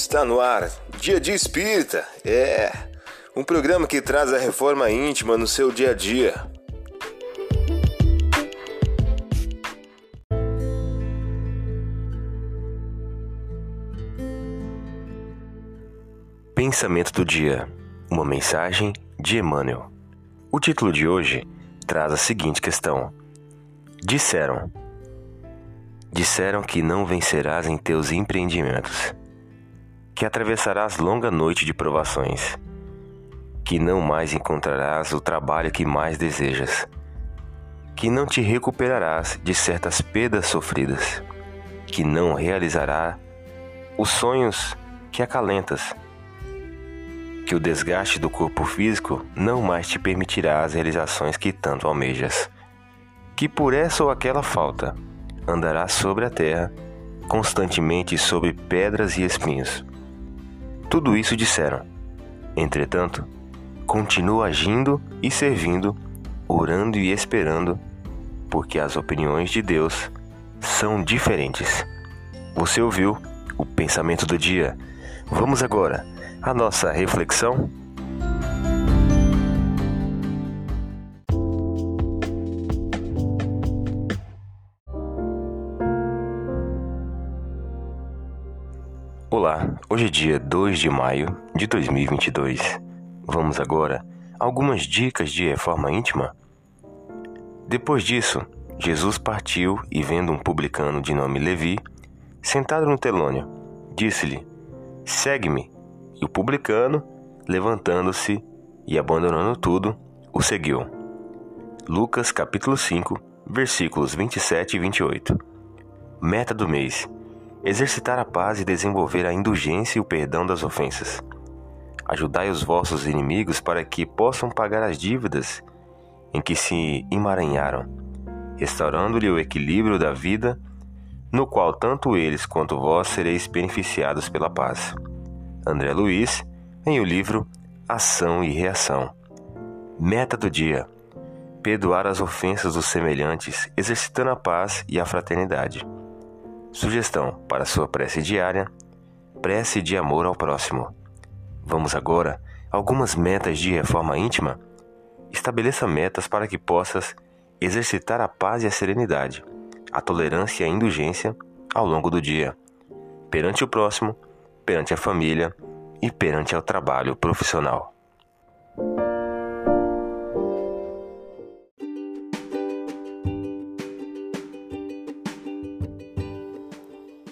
Está no ar, Dia de Espírita. É um programa que traz a reforma íntima no seu dia a dia. Pensamento do dia. Uma mensagem de Emmanuel. O título de hoje traz a seguinte questão: Disseram. Disseram que não vencerás em teus empreendimentos que atravessarás longa noite de provações, que não mais encontrarás o trabalho que mais desejas, que não te recuperarás de certas perdas sofridas, que não realizará os sonhos que acalentas, que o desgaste do corpo físico não mais te permitirá as realizações que tanto almejas, que por essa ou aquela falta andarás sobre a terra, constantemente sobre pedras e espinhos tudo isso disseram. Entretanto, continua agindo e servindo, orando e esperando, porque as opiniões de Deus são diferentes. Você ouviu o pensamento do dia? Vamos agora à nossa reflexão? Olá, hoje é dia 2 de maio de 2022. Vamos agora a algumas dicas de reforma íntima. Depois disso, Jesus partiu e, vendo um publicano de nome Levi, sentado no telônio, disse-lhe: Segue-me. E o publicano, levantando-se e abandonando tudo, o seguiu. Lucas capítulo 5, versículos 27 e 28. Meta do mês exercitar a paz e desenvolver a indulgência e o perdão das ofensas. Ajudai os vossos inimigos para que possam pagar as dívidas em que se emaranharam, restaurando-lhe o equilíbrio da vida, no qual tanto eles quanto vós sereis beneficiados pela paz. André Luiz, em o livro Ação e Reação. Meta do dia: perdoar as ofensas dos semelhantes, exercitando a paz e a fraternidade. Sugestão para sua prece diária: prece de amor ao próximo. Vamos agora a algumas metas de reforma íntima. Estabeleça metas para que possas exercitar a paz e a serenidade, a tolerância e a indulgência ao longo do dia, perante o próximo, perante a família e perante o trabalho profissional.